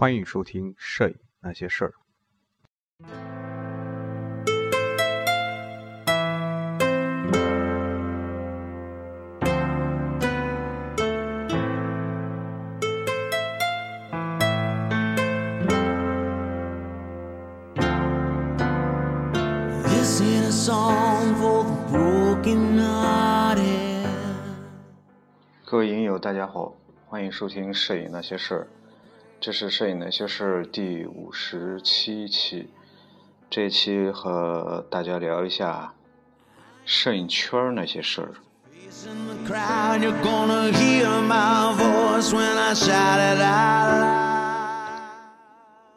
欢迎收听《摄影那些事儿》。各位影友，大家好，欢迎收听《摄影那些事儿》，这是《摄影那些事》第五十七期。这一期和大家聊一下摄影圈那些事儿。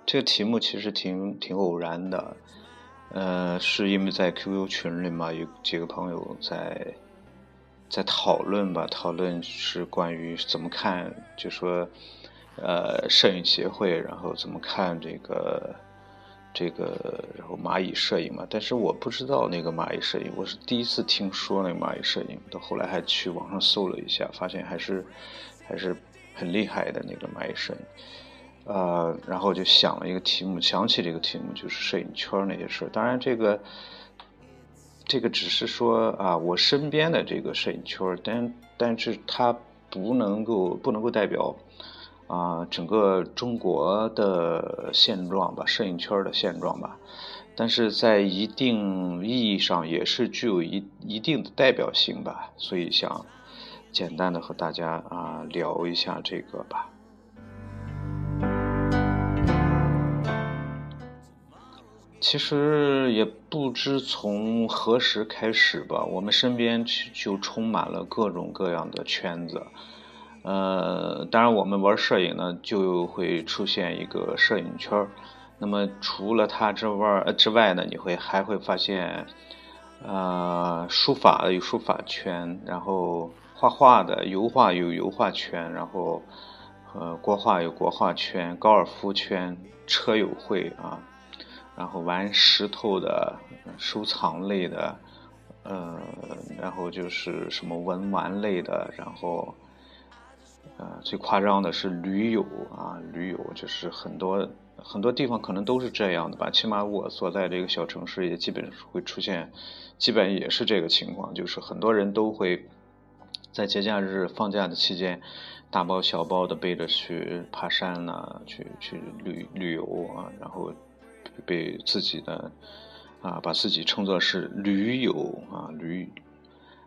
这个题目其实挺挺偶然的，呃，是因为在 QQ 群里嘛，有几个朋友在。在讨论吧，讨论是关于怎么看，就说，呃，摄影协会，然后怎么看这个，这个，然后蚂蚁摄影嘛。但是我不知道那个蚂蚁摄影，我是第一次听说那个蚂蚁摄影。到后来还去网上搜了一下，发现还是还是很厉害的那个蚂蚁摄影。呃，然后就想了一个题目，想起这个题目就是摄影圈那些事当然这个。这个只是说啊，我身边的这个摄影圈但但是它不能够不能够代表啊整个中国的现状吧，摄影圈的现状吧。但是在一定意义上也是具有一一定的代表性吧，所以想简单的和大家啊聊一下这个吧。其实也不知从何时开始吧，我们身边就充满了各种各样的圈子。呃，当然我们玩摄影呢，就会出现一个摄影圈。那么除了它之外之外呢，你会还会发现，呃，书法有书法圈，然后画画的油画有油画圈，然后呃国画有国画圈，高尔夫圈，车友会啊。然后玩石头的收藏类的，呃，然后就是什么文玩类的，然后，呃，最夸张的是驴友啊，驴友就是很多很多地方可能都是这样的吧，起码我所在这个小城市也基本会出现，基本也是这个情况，就是很多人都会在节假日放假的期间，大包小包的背着去爬山呐，去去旅旅游啊，然后。被自己的啊，把自己称作是驴友啊，驴，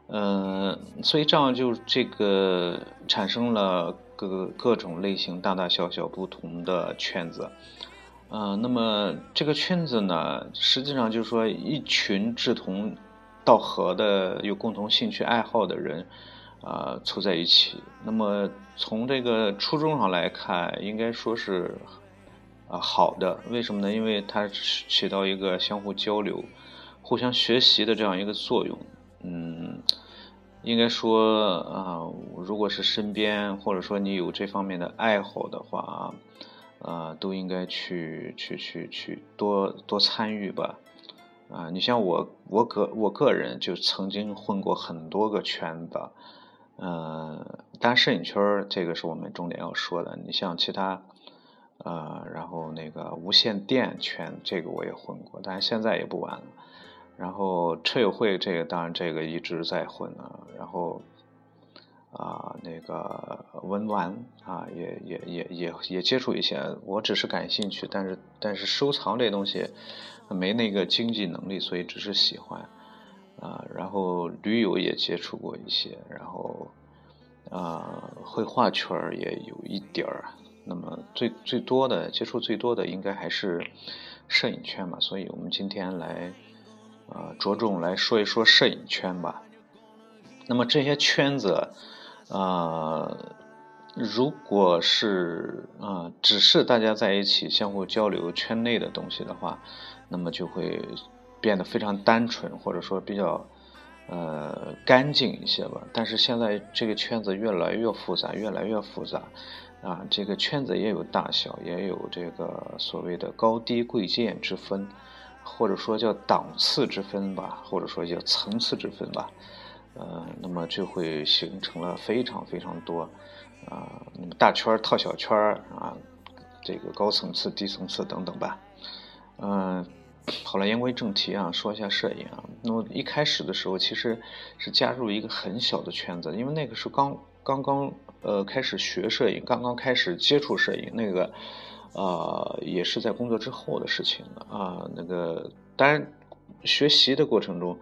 呃，所以这样就这个产生了各各种类型、大大小小不同的圈子，呃，那么这个圈子呢，实际上就是说一群志同道合的、有共同兴趣爱好的人啊，凑在一起。那么从这个初衷上来看，应该说是。啊，好的，为什么呢？因为它起到一个相互交流、互相学习的这样一个作用。嗯，应该说啊，如果是身边或者说你有这方面的爱好的话，啊，都应该去去去去多多参与吧。啊，你像我，我个我个人就曾经混过很多个圈子。嗯，当然摄影圈这个是我们重点要说的。你像其他。呃，然后那个无线电圈，这个我也混过，但是现在也不玩了。然后车友会这个，当然这个一直在混啊。然后啊，那个文玩啊，也也也也也接触一些。我只是感兴趣，但是但是收藏这东西没那个经济能力，所以只是喜欢啊。然后驴友也接触过一些，然后啊，绘画圈也有一点儿。那么最最多的接触最多的应该还是摄影圈嘛，所以我们今天来呃着重来说一说摄影圈吧。那么这些圈子，呃，如果是啊只是大家在一起相互交流圈内的东西的话，那么就会变得非常单纯，或者说比较呃干净一些吧。但是现在这个圈子越来越复杂，越来越复杂。啊，这个圈子也有大小，也有这个所谓的高低贵贱之分，或者说叫档次之分吧，或者说叫层次之分吧。呃，那么就会形成了非常非常多啊，那么大圈套小圈啊，这个高层次、低层次等等吧。嗯，好了，言归正题啊，说一下摄影啊。那么一开始的时候，其实是加入一个很小的圈子，因为那个时候刚刚刚呃开始学摄影，刚刚开始接触摄影，那个呃也是在工作之后的事情了啊。那个当然学习的过程中。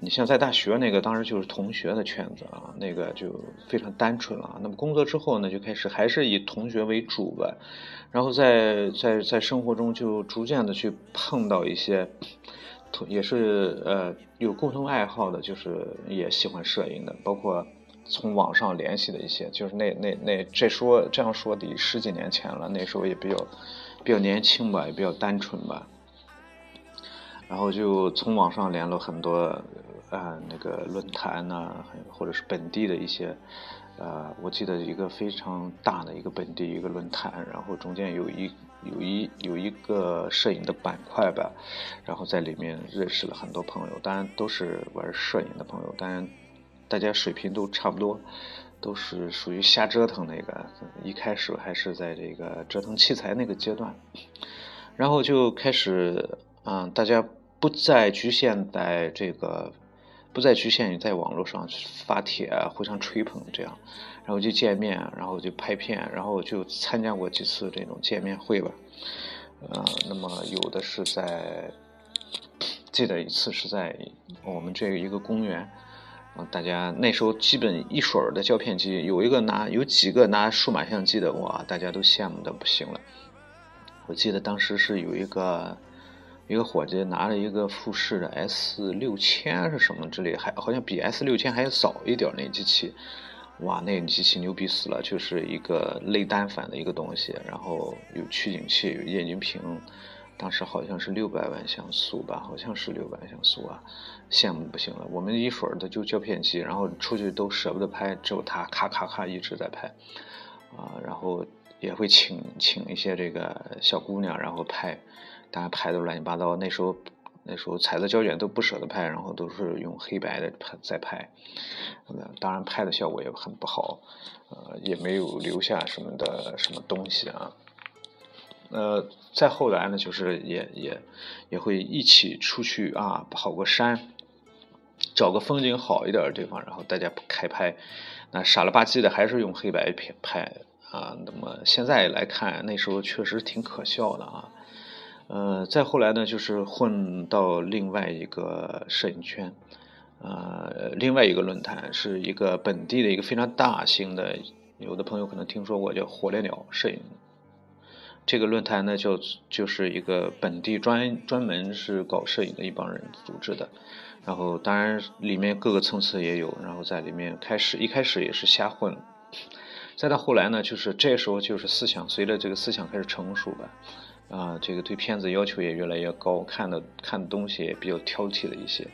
你像在大学那个，当时就是同学的圈子啊，那个就非常单纯了。那么工作之后呢，就开始还是以同学为主吧，然后在在在生活中就逐渐的去碰到一些同，也是呃有共同爱好的，就是也喜欢摄影的，包括从网上联系的一些，就是那那那这说这样说得十几年前了，那时候也比较比较年轻吧，也比较单纯吧，然后就从网上联络很多。啊，那个论坛呐，或者是本地的一些，呃，我记得一个非常大的一个本地一个论坛，然后中间有一有一有一个摄影的板块吧，然后在里面认识了很多朋友，当然都是玩摄影的朋友，当然大家水平都差不多，都是属于瞎折腾那个，一开始还是在这个折腾器材那个阶段，然后就开始，嗯，大家不再局限在这个。不再局限于在网络上发帖、互相吹捧这样，然后就见面，然后就拍片，然后就参加过几次这种见面会吧。呃，那么有的是在，记得一次是在我们这一个公园，大家那时候基本一水儿的胶片机，有一个拿有几个拿数码相机的，哇，大家都羡慕的不行了。我记得当时是有一个。一个伙计拿了一个富士的 S 六千是什么之类，还好像比 S 六千还要早一点那机器，哇，那机器牛逼死了，就是一个类单反的一个东西，然后有取景器，有液晶屏，当时好像是六百万像素吧，好像是六百万像素啊，羡慕不行了。我们一水儿的就胶片机，然后出去都舍不得拍，只有他咔咔咔一直在拍，啊，然后也会请请一些这个小姑娘，然后拍。大家拍的乱七八糟，那时候那时候彩色胶卷都不舍得拍，然后都是用黑白的拍在拍，当然拍的效果也很不好，呃，也没有留下什么的什么东西啊。呃，再后来呢，就是也也也会一起出去啊，跑个山，找个风景好一点的地方，然后大家开拍，那傻了吧唧的还是用黑白片拍啊。那么现在来看，那时候确实挺可笑的啊。呃，再后来呢，就是混到另外一个摄影圈，呃，另外一个论坛是一个本地的一个非常大型的，有的朋友可能听说过叫火烈鸟摄影。这个论坛呢，就就是一个本地专专门是搞摄影的一帮人组织的，然后当然里面各个层次也有，然后在里面开始一开始也是瞎混，再到后来呢，就是这时候就是思想随着这个思想开始成熟吧。啊，这个对片子要求也越来越高，看的看的东西也比较挑剔了一些，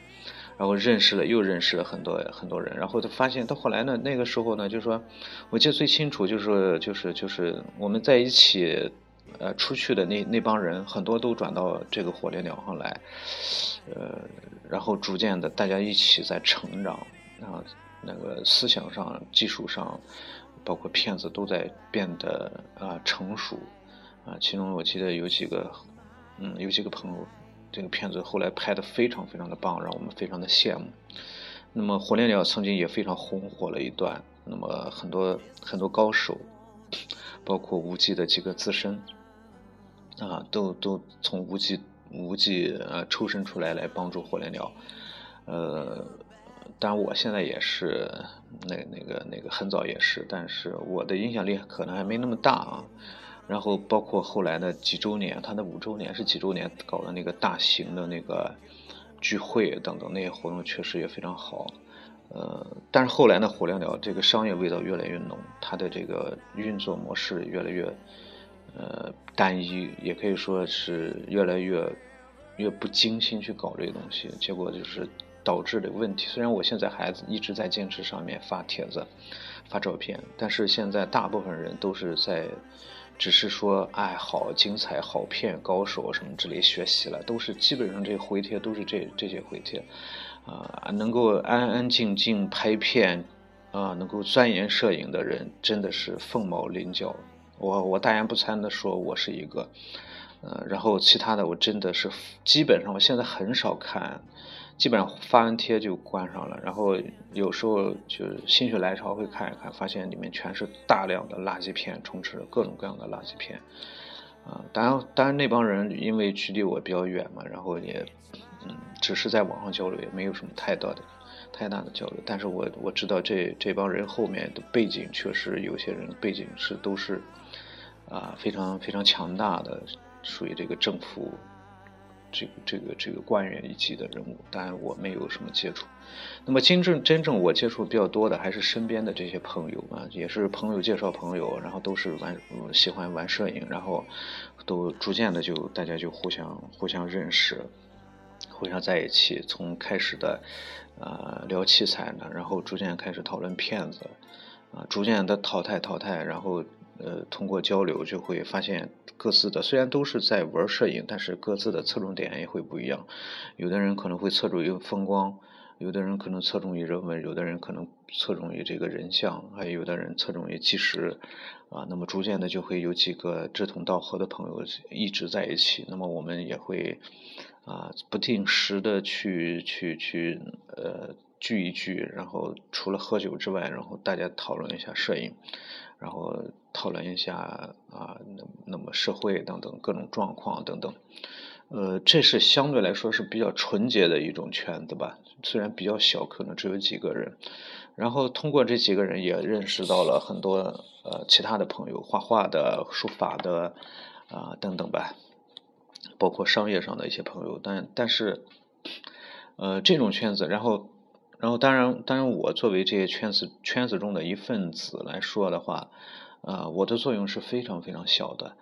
然后认识了又认识了很多很多人，然后他发现到后来呢，那个时候呢，就是说，我记得最清楚就是就是就是我们在一起，呃，出去的那那帮人很多都转到这个火烈鸟上来，呃，然后逐渐的大家一起在成长，啊，那个思想上、技术上，包括片子都在变得啊成熟。啊，其中我记得有几个，嗯，有几个朋友，这个片子后来拍的非常非常的棒，让我们非常的羡慕。那么火烈鸟曾经也非常红火了一段，那么很多很多高手，包括无忌的几个自身，啊，都都从无忌无忌呃抽身出来来帮助火烈鸟，呃，当然我现在也是那那个那个很早也是，但是我的影响力可能还没那么大啊。然后包括后来的几周年，他的五周年是几周年搞的那个大型的那个聚会等等那些活动，确实也非常好。呃，但是后来呢，火亮鸟这个商业味道越来越浓，它的这个运作模式越来越呃单一，也可以说是越来越越不精心去搞这个东西，结果就是导致的问题。虽然我现在孩子一直在坚持上面发帖子、发照片，但是现在大部分人都是在。只是说，哎，好精彩，好片，高手什么之类学习了，都是基本上这回帖都是这这些回帖，啊，能够安安静静拍片，啊，能够钻研摄影的人真的是凤毛麟角。我我大言不惭的说，我是一个，呃，然后其他的我真的是基本上我现在很少看，基本上发完贴就关上了，然后有时候就心血来潮会看一看，发现里面全是大量的垃圾片，充斥着各种各样的垃圾片，啊，当然当然那帮人因为距离我比较远嘛，然后也嗯，只是在网上交流，也没有什么太大的。太大的交流，但是我我知道这这帮人后面的背景确实有些人背景是都是啊非常非常强大的，属于这个政府这个这个这个官员一级的人物，当然我没有什么接触。那么真正真正我接触比较多的还是身边的这些朋友啊，也是朋友介绍朋友，然后都是玩喜欢玩摄影，然后都逐渐的就大家就互相互相认识。互相在一起，从开始的，呃，聊器材呢，然后逐渐开始讨论片子，啊，逐渐的淘汰淘汰，然后，呃，通过交流就会发现各自的虽然都是在玩摄影，但是各自的侧重点也会不一样。有的人可能会侧重于风光，有的人可能侧重于人文，有的人可能侧重于这个人像，还有的人侧重于纪实，啊，那么逐渐的就会有几个志同道合的朋友一直在一起，那么我们也会。啊，不定时的去去去，呃，聚一聚，然后除了喝酒之外，然后大家讨论一下摄影，然后讨论一下啊，那那么社会等等各种状况等等，呃，这是相对来说是比较纯洁的一种圈子吧，虽然比较小，可能只有几个人，然后通过这几个人也认识到了很多呃其他的朋友，画画的、书法的啊等等吧。包括商业上的一些朋友，但但是，呃，这种圈子，然后，然后，当然，当然，我作为这些圈子圈子中的一份子来说的话，呃，我的作用是非常非常小的，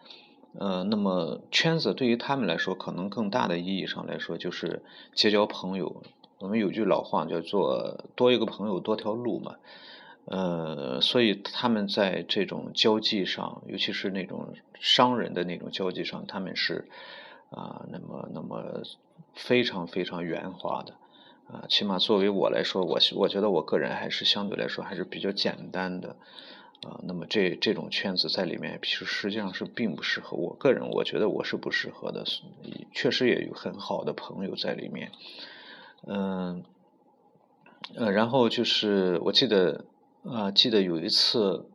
呃，那么圈子对于他们来说，可能更大的意义上来说，就是结交朋友。我们有句老话叫做“多一个朋友多条路”嘛，呃，所以他们在这种交际上，尤其是那种商人的那种交际上，他们是。啊，那么那么非常非常圆滑的，啊，起码作为我来说，我我觉得我个人还是相对来说还是比较简单的，啊，那么这这种圈子在里面，其实实际上是并不适合我个人，我觉得我是不适合的，确实也有很好的朋友在里面，嗯，呃，然后就是我记得啊，记得有一次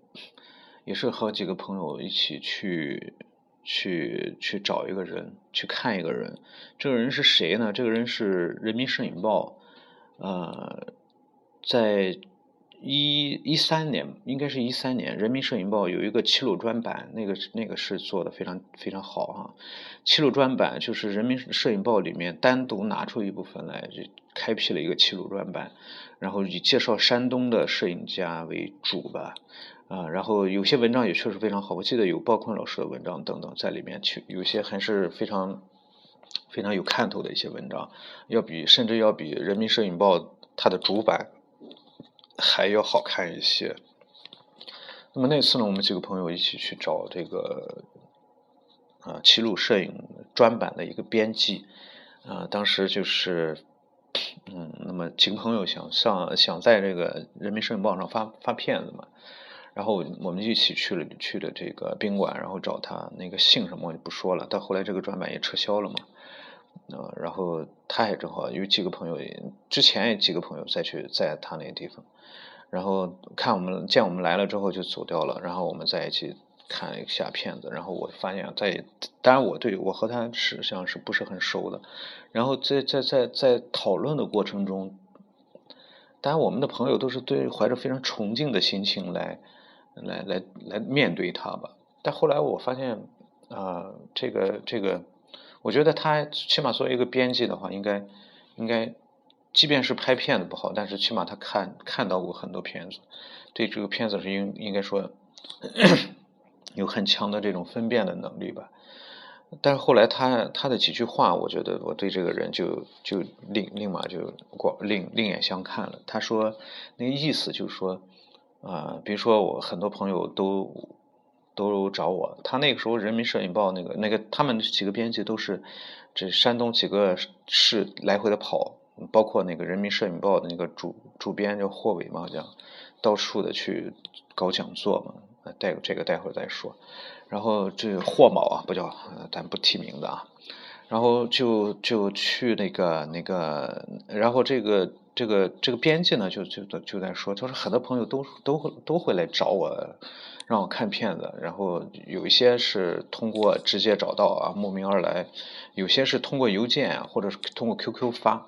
也是和几个朋友一起去。去去找一个人，去看一个人。这个人是谁呢？这个人是《人民摄影报》，呃，在一一三年，应该是一三年，《人民摄影报》有一个齐鲁专版，那个那个是做的非常非常好哈。齐鲁专版就是《人民摄影报》里面单独拿出一部分来，就开辟了一个齐鲁专版，然后以介绍山东的摄影家为主吧。啊，然后有些文章也确实非常好，我记得有鲍坤老师的文章等等在里面，去有些还是非常非常有看头的一些文章，要比甚至要比《人民摄影报》它的主版还要好看一些。那么那次呢，我们几个朋友一起去找这个啊齐鲁摄影专版的一个编辑，啊，当时就是嗯，那么几个朋友想上想在这个《人民摄影报》上发发片子嘛。然后我们一起去了去了这个宾馆，然后找他那个姓什么我就不说了。但后来这个专版也撤销了嘛，呃，然后他也正好有几个朋友，之前也几个朋友再去在他那个地方，然后看我们见我们来了之后就走掉了。然后我们在一起看了一下片子，然后我发现，在当然我对我和他实际上是不是很熟的。然后在在在在讨论的过程中，当然我们的朋友都是对怀着非常崇敬的心情来。来来来面对他吧，但后来我发现，啊，这个这个，我觉得他起码作为一个编辑的话，应该应该，即便是拍片子不好，但是起码他看看到过很多片子，对这个片子是应应该说有很强的这种分辨的能力吧。但是后来他他的几句话，我觉得我对这个人就就另立马就过另另眼相看了。他说那意思就是说。啊，比如说我很多朋友都都找我，他那个时候《人民摄影报》那个那个他们几个编辑都是这山东几个市来回的跑，包括那个《人民摄影报》的那个主主编叫霍伟嘛，好像到处的去搞讲座嘛。待这个待会儿再说。然后这霍某啊，不叫，咱不提名字啊。然后就就去那个那个，然后这个这个这个编辑呢，就就就在说，他说很多朋友都都会都会来找我，让我看片子。然后有一些是通过直接找到啊，慕名而来；有些是通过邮件或者是通过 QQ 发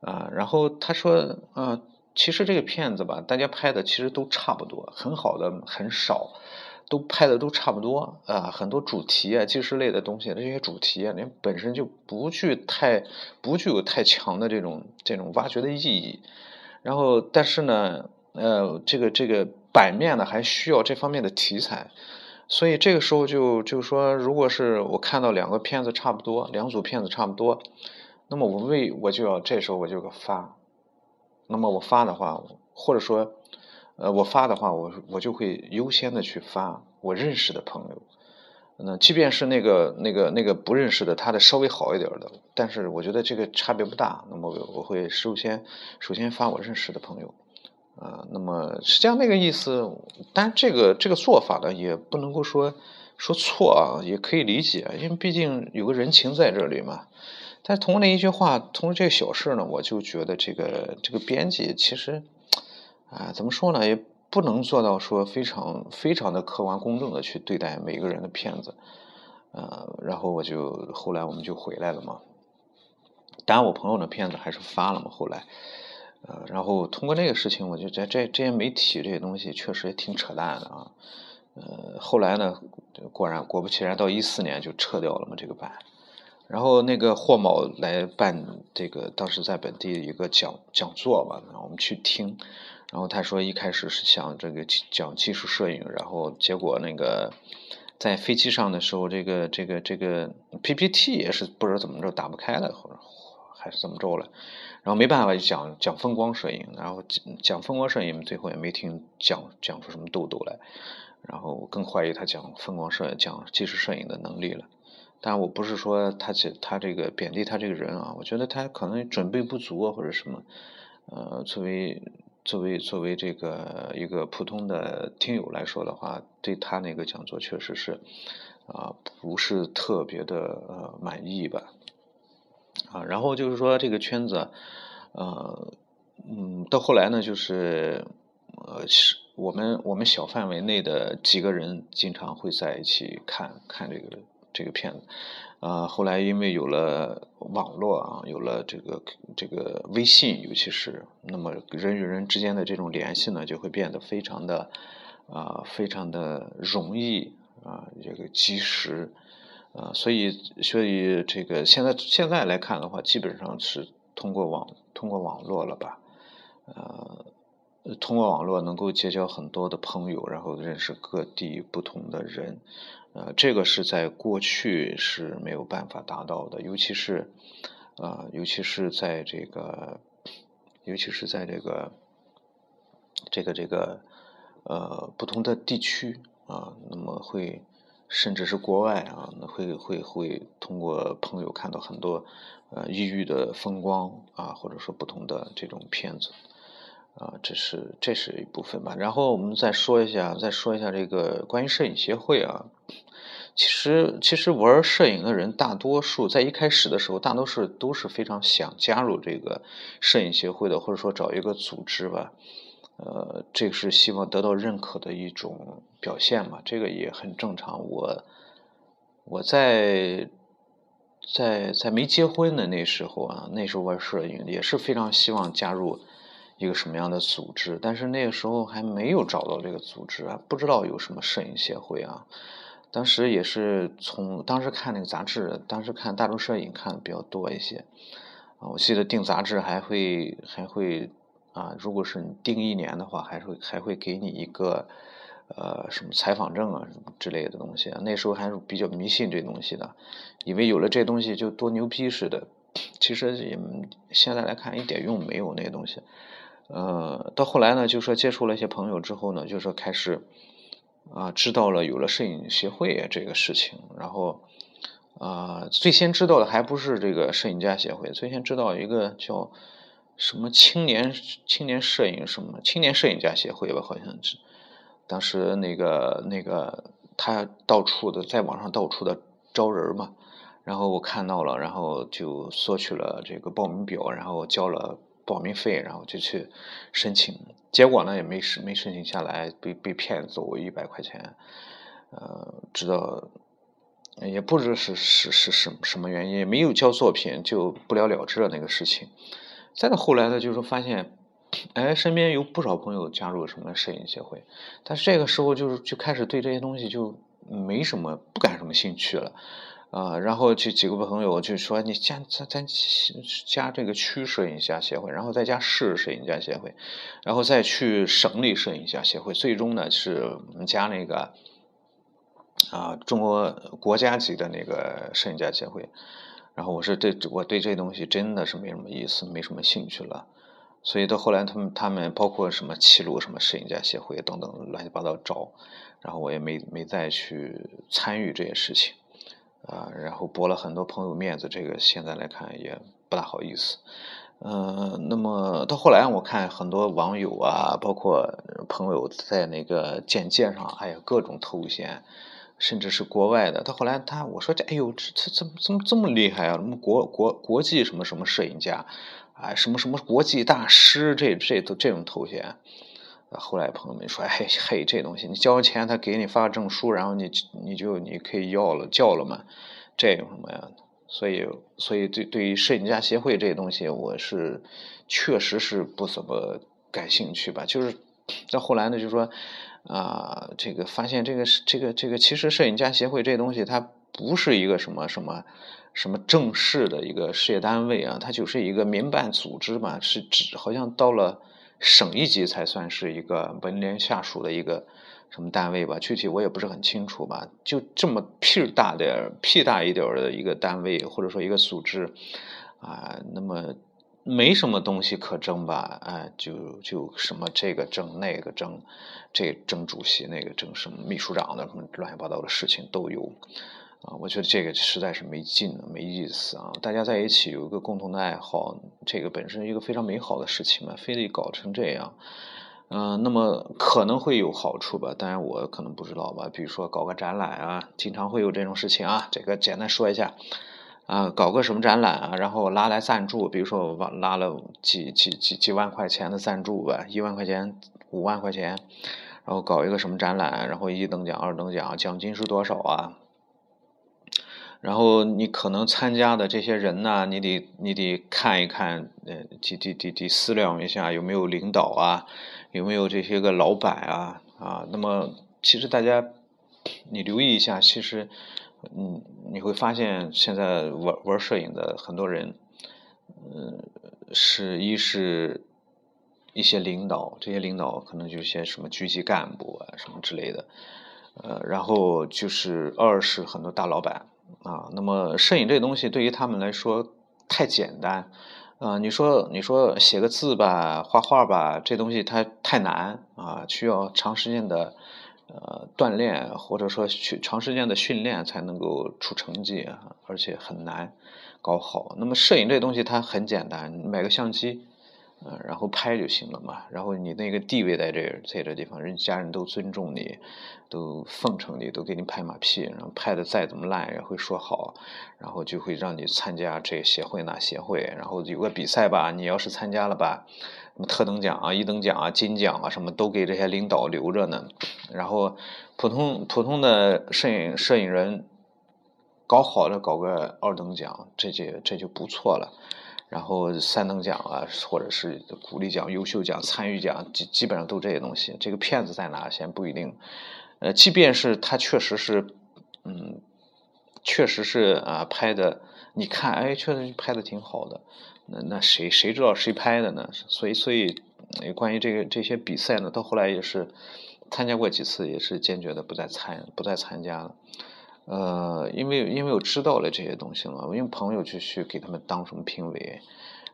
啊。然后他说啊，其实这个片子吧，大家拍的其实都差不多，很好的很少。都拍的都差不多啊，很多主题啊、纪实类的东西，这些主题啊，人本身就不具太不具有太强的这种这种挖掘的意义。然后，但是呢，呃，这个这个版面呢，还需要这方面的题材。所以这个时候就就是说，如果是我看到两个片子差不多，两组片子差不多，那么我为我就要这时候我就发。那么我发的话，或者说。呃，我发的话，我我就会优先的去发我认识的朋友。那即便是那个那个那个不认识的，他的稍微好一点的，但是我觉得这个差别不大。那么我会首先首先发我认识的朋友。啊，那么实际上那个意思，但这个这个做法呢，也不能够说说错啊，也可以理解，因为毕竟有个人情在这里嘛。但通过那一句话，通过这个小事呢，我就觉得这个这个编辑其实。啊，怎么说呢？也不能做到说非常非常的客观公正的去对待每个人的片子，呃，然后我就后来我们就回来了嘛。当然，我朋友的片子还是发了嘛。后来，呃，然后通过这个事情，我就觉得这这些媒体这些东西确实也挺扯淡的啊。呃，后来呢，果然果不其然，到一四年就撤掉了嘛这个版。然后那个霍某来办这个，当时在本地一个讲讲座吧，我们去听。然后他说一开始是想这个讲技术摄影，然后结果那个在飞机上的时候，这个这个这个 PPT 也是不知道怎么着打不开了，或者还是怎么着了。然后没办法就讲讲风光摄影，然后讲风光摄影，最后也没听讲讲出什么豆豆来。然后我更怀疑他讲风光摄影讲纪实摄影的能力了。但我不是说他这他这个贬低他这个人啊，我觉得他可能准备不足啊，或者什么。呃，作为。作为作为这个一个普通的听友来说的话，对他那个讲座确实是啊不是特别的呃满意吧啊，然后就是说这个圈子呃嗯到后来呢就是呃是我们我们小范围内的几个人经常会在一起看看这个这个片子。啊，后来因为有了网络啊，有了这个这个微信，尤其是那么人与人之间的这种联系呢，就会变得非常的啊，非常的容易啊，这个及时啊，所以所以这个现在现在来看的话，基本上是通过网通过网络了吧，呃，通过网络能够结交很多的朋友，然后认识各地不同的人。呃，这个是在过去是没有办法达到的，尤其是，呃，尤其是在这个，尤其是在这个，这个这个，呃，不同的地区啊，那么会，甚至是国外啊，那会会会通过朋友看到很多，呃，异域的风光啊，或者说不同的这种片子。啊，这是这是一部分吧。然后我们再说一下，再说一下这个关于摄影协会啊。其实，其实玩摄影的人大多数在一开始的时候，大多数都是非常想加入这个摄影协会的，或者说找一个组织吧。呃，这个是希望得到认可的一种表现嘛，这个也很正常。我我在在在没结婚的那时候啊，那时候玩摄影也是非常希望加入。一个什么样的组织？但是那个时候还没有找到这个组织啊，不知道有什么摄影协会啊。当时也是从当时看那个杂志，当时看大众摄影看的比较多一些啊。我记得订杂志还会还会啊，如果是你订一年的话，还会还会给你一个呃什么采访证啊什么之类的东西。那时候还是比较迷信这东西的，以为有了这东西就多牛逼似的。其实也现在来看一点用没有那东西。呃，到后来呢，就说接触了一些朋友之后呢，就说开始啊，知道了有了摄影协会这个事情，然后啊，最先知道的还不是这个摄影家协会，最先知道一个叫什么青年青年摄影什么青年摄影家协会吧，好像是。当时那个那个他到处的在网上到处的招人嘛，然后我看到了，然后就索取了这个报名表，然后交了报名费，然后就去申请，结果呢也没申没申请下来，被被骗走一百块钱，呃，知道也不知道是是是什什么原因，没有交作品就不了了之了那个事情，再到后来呢，就是发现。哎，身边有不少朋友加入什么摄影协会，但是这个时候就是就开始对这些东西就没什么不感什么兴趣了，啊，然后就几个朋友就说你加咱咱加这个区摄影家协会，然后再加市摄影家协会，然后再去省里摄影家协会，最终呢是我们加那个啊中国国家级的那个摄影家协会，然后我说这我对这东西真的是没什么意思，没什么兴趣了。所以到后来，他们他们包括什么齐鲁什么摄影家协会等等乱七八糟找，然后我也没没再去参与这些事情，啊，然后驳了很多朋友面子，这个现在来看也不大好意思，嗯，那么到后来我看很多网友啊，包括朋友在那个简介上，哎呀各种头衔，甚至是国外的，到后来他我说这哎呦这这怎么怎么这么厉害啊？什么国国国际什么什么摄影家？哎，什么什么国际大师，这这都这种头衔。后来朋友们说，嘿嘿，这东西你交钱，他给你发证书，然后你你就你可以要了叫了嘛，这有什么呀？所以所以对对于摄影家协会这些东西，我是确实是不怎么感兴趣吧。就是到后来呢，就说啊，这个发现这个这个这个，其实摄影家协会这东西，它不是一个什么什么。什么正式的一个事业单位啊？它就是一个民办组织嘛，是指好像到了省一级才算是一个文联下属的一个什么单位吧？具体我也不是很清楚吧。就这么屁大点屁大一点的一个单位或者说一个组织啊，那么没什么东西可争吧？啊，就就什么这个争那个争，这争主席那个争什么秘书长的什么乱七八糟的事情都有。啊，我觉得这个实在是没劲，没意思啊！大家在一起有一个共同的爱好，这个本身一个非常美好的事情嘛，非得搞成这样，嗯，那么可能会有好处吧，当然我可能不知道吧。比如说搞个展览啊，经常会有这种事情啊。这个简单说一下，啊，搞个什么展览啊，然后拉来赞助，比如说我拉了几几几几万块钱的赞助吧，一万块钱、五万块钱，然后搞一个什么展览，然后一等奖、二等奖，奖金是多少啊？然后你可能参加的这些人呢，你得你得看一看，呃，得得得得思量一下有没有领导啊，有没有这些个老板啊啊。那么其实大家你留意一下，其实嗯你会发现现在玩玩摄影的很多人，嗯，是一是一些领导，这些领导可能就是些什么局级干部啊什么之类的，呃，然后就是二是很多大老板。啊，那么摄影这东西对于他们来说太简单，啊，你说你说写个字吧，画画吧，这东西它太难啊，需要长时间的呃锻炼，或者说去长时间的训练才能够出成绩，而且很难搞好。那么摄影这东西它很简单，买个相机。嗯，然后拍就行了嘛。然后你那个地位在这，在这地方，人家人都尊重你，都奉承你，都给你拍马屁。然后拍的再怎么烂，也会说好。然后就会让你参加这协会那协会。然后有个比赛吧，你要是参加了吧，什么特等奖啊、一等奖啊、金奖啊，什么都给这些领导留着呢。然后普通普通的摄影摄影人，搞好了搞个二等奖，这就这就不错了。然后三等奖啊，或者是鼓励奖、优秀奖、参与奖，基基本上都这些东西。这个骗子在哪先不一定。呃，即便是他确实是，嗯，确实是啊，拍的，你看，哎，确实拍的挺好的。那那谁谁知道谁拍的呢？所以所以，关于这个这些比赛呢，到后来也是参加过几次，也是坚决的不再参不再参加了。呃，因为因为我知道了这些东西了，我用朋友去去给他们当什么评委，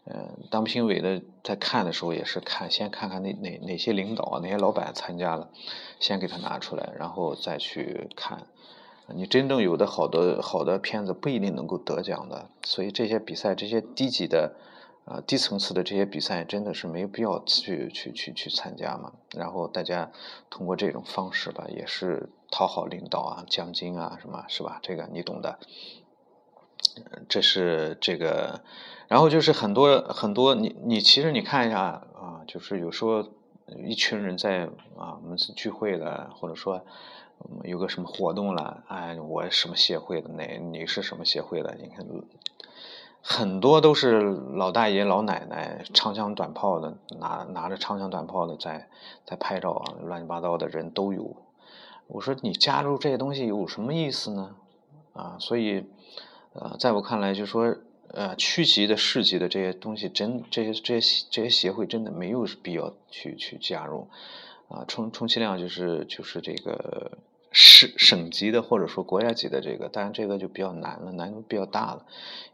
嗯，当评委的在看的时候也是看，先看看哪哪哪些领导，哪些老板参加了，先给他拿出来，然后再去看。你真正有的好的好的片子不一定能够得奖的，所以这些比赛这些低级的呃，低层次的这些比赛真的是没必要去去去去参加嘛。然后大家通过这种方式吧，也是讨好领导啊，奖金啊什么，是吧？这个你懂的。这是这个，然后就是很多很多，你你其实你看一下啊，就是有时候一群人在啊，我们是聚会了，或者说有个什么活动了，哎，我什么协会的，哪你是什么协会的？你看。很多都是老大爷老奶奶，长枪短炮的，拿拿着长枪短炮的在在拍照啊，乱七八糟的人都有。我说你加入这些东西有什么意思呢？啊，所以，呃，在我看来，就说呃，区级的、市级的这些东西，真这些这些这些协会真的没有必要去去加入。啊，充充其量就是就是这个。市省级的或者说国家级的这个，当然这个就比较难了，难度比较大了，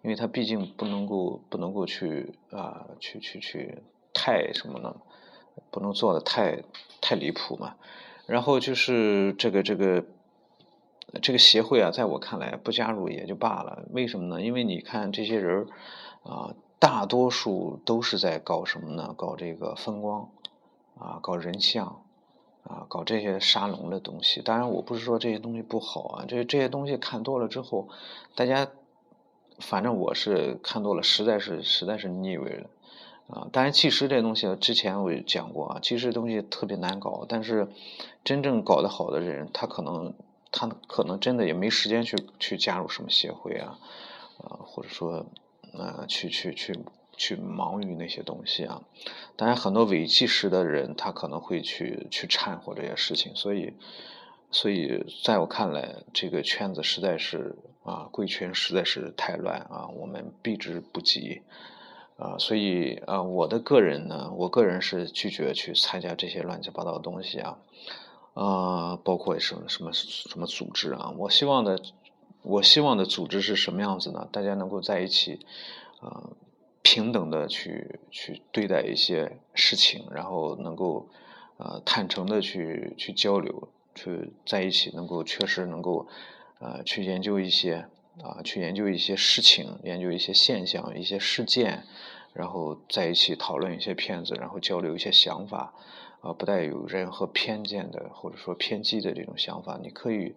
因为它毕竟不能够不能够去啊去去去太什么呢？不能做的太太离谱嘛。然后就是这个这个这个协会啊，在我看来不加入也就罢了。为什么呢？因为你看这些人啊，大多数都是在搞什么呢？搞这个风光啊，搞人像。啊，搞这些沙龙的东西，当然我不是说这些东西不好啊，这这些东西看多了之后，大家，反正我是看多了，实在是实在是腻味了，啊，当然技师这东西之前我也讲过啊，技师东西特别难搞，但是真正搞得好的人，他可能他可能真的也没时间去去加入什么协会啊，啊，或者说啊去去去。去忙于那些东西啊，当然很多伪技师的人，他可能会去去掺和这些事情，所以，所以在我看来，这个圈子实在是啊，贵圈实在是太乱啊，我们避之不及啊，所以啊，我的个人呢，我个人是拒绝去参加这些乱七八糟的东西啊，啊，包括什么什么什么组织啊，我希望的，我希望的组织是什么样子呢？大家能够在一起啊。平等的去去对待一些事情，然后能够呃坦诚的去去交流，去在一起能够确实能够呃去研究一些啊去研究一些事情，研究一些现象、一些事件，然后在一起讨论一些片子，然后交流一些想法啊，不带有任何偏见的或者说偏激的这种想法，你可以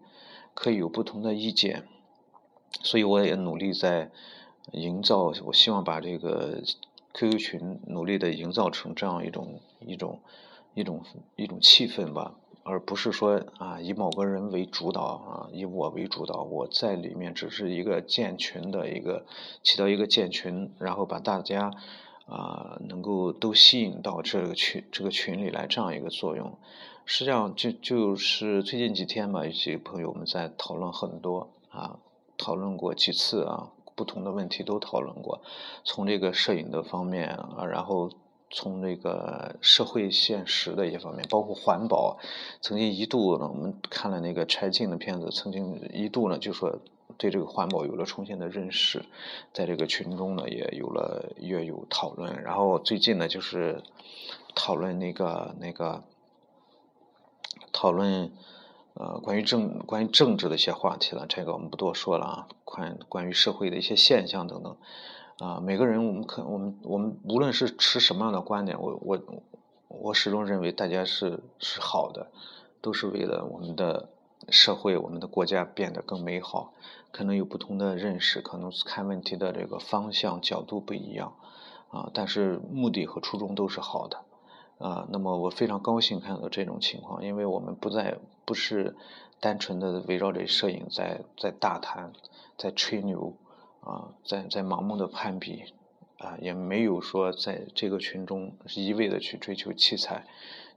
可以有不同的意见，所以我也努力在。营造，我希望把这个 QQ 群努力的营造成这样一种一种一种一种气氛吧，而不是说啊以某个人为主导啊以我为主导，我在里面只是一个建群的一个起到一个建群，然后把大家啊能够都吸引到这个群这个群里来这样一个作用。实际上就就是最近几天吧，一些朋友们在讨论很多啊，讨论过几次啊。不同的问题都讨论过，从这个摄影的方面啊，然后从这个社会现实的一些方面，包括环保，曾经一度呢，我们看了那个柴静的片子，曾经一度呢就说对这个环保有了重新的认识，在这个群中呢也有了也有讨论，然后最近呢就是讨论那个那个讨论。呃，关于政关于政治的一些话题了，这个我们不多说了啊。关关于社会的一些现象等等，啊，每个人我们可我们我们无论是持什么样的观点，我我我始终认为大家是是好的，都是为了我们的社会、我们的国家变得更美好。可能有不同的认识，可能看问题的这个方向角度不一样，啊，但是目的和初衷都是好的。啊，那么我非常高兴看到这种情况，因为我们不再不是单纯的围绕着摄影在在大谈，在吹牛，啊，在在盲目的攀比，啊，也没有说在这个群中一味的去追求器材，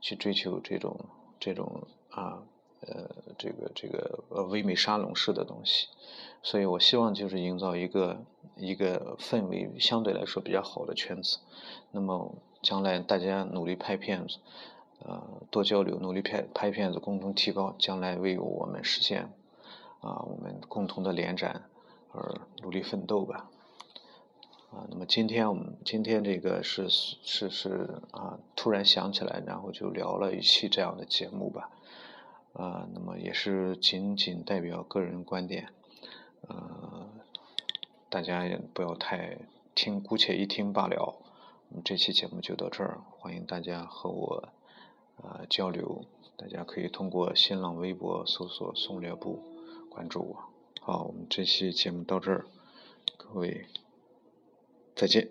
去追求这种这种啊呃这个这个呃唯美沙龙式的东西，所以我希望就是营造一个一个氛围相对来说比较好的圈子，那么。将来大家努力拍片子，呃，多交流，努力拍拍片子，共同提高，将来为我们实现啊，我们共同的联展而努力奋斗吧。啊，那么今天我们今天这个是是是啊，突然想起来，然后就聊了一期这样的节目吧。啊，那么也是仅仅代表个人观点，呃，大家也不要太听，姑且一听罢了。我们这期节目就到这儿，欢迎大家和我呃交流，大家可以通过新浪微博搜索“宋略部”关注我。好，我们这期节目到这儿，各位再见。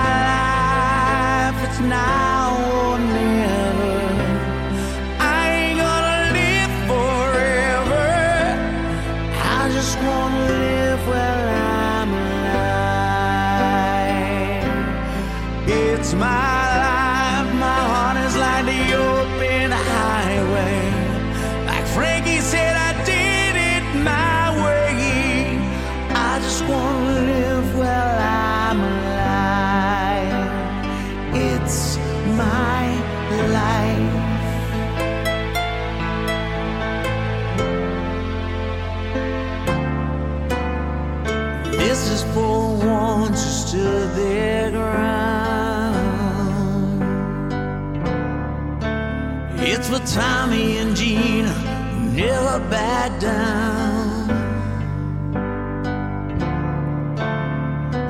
It's for Tommy and Gina who never back down.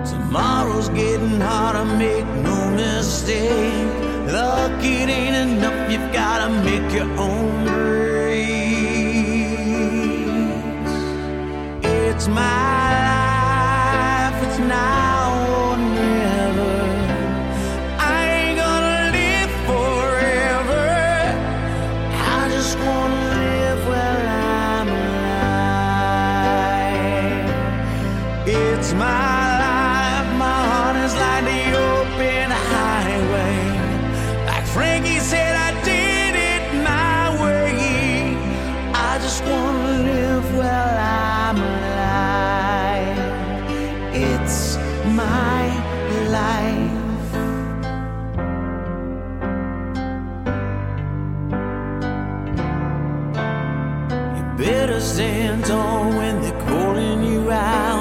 Tomorrow's getting harder, make no mistake. Luck, it ain't enough, you've gotta make your own better stand tall oh, when they're calling you out.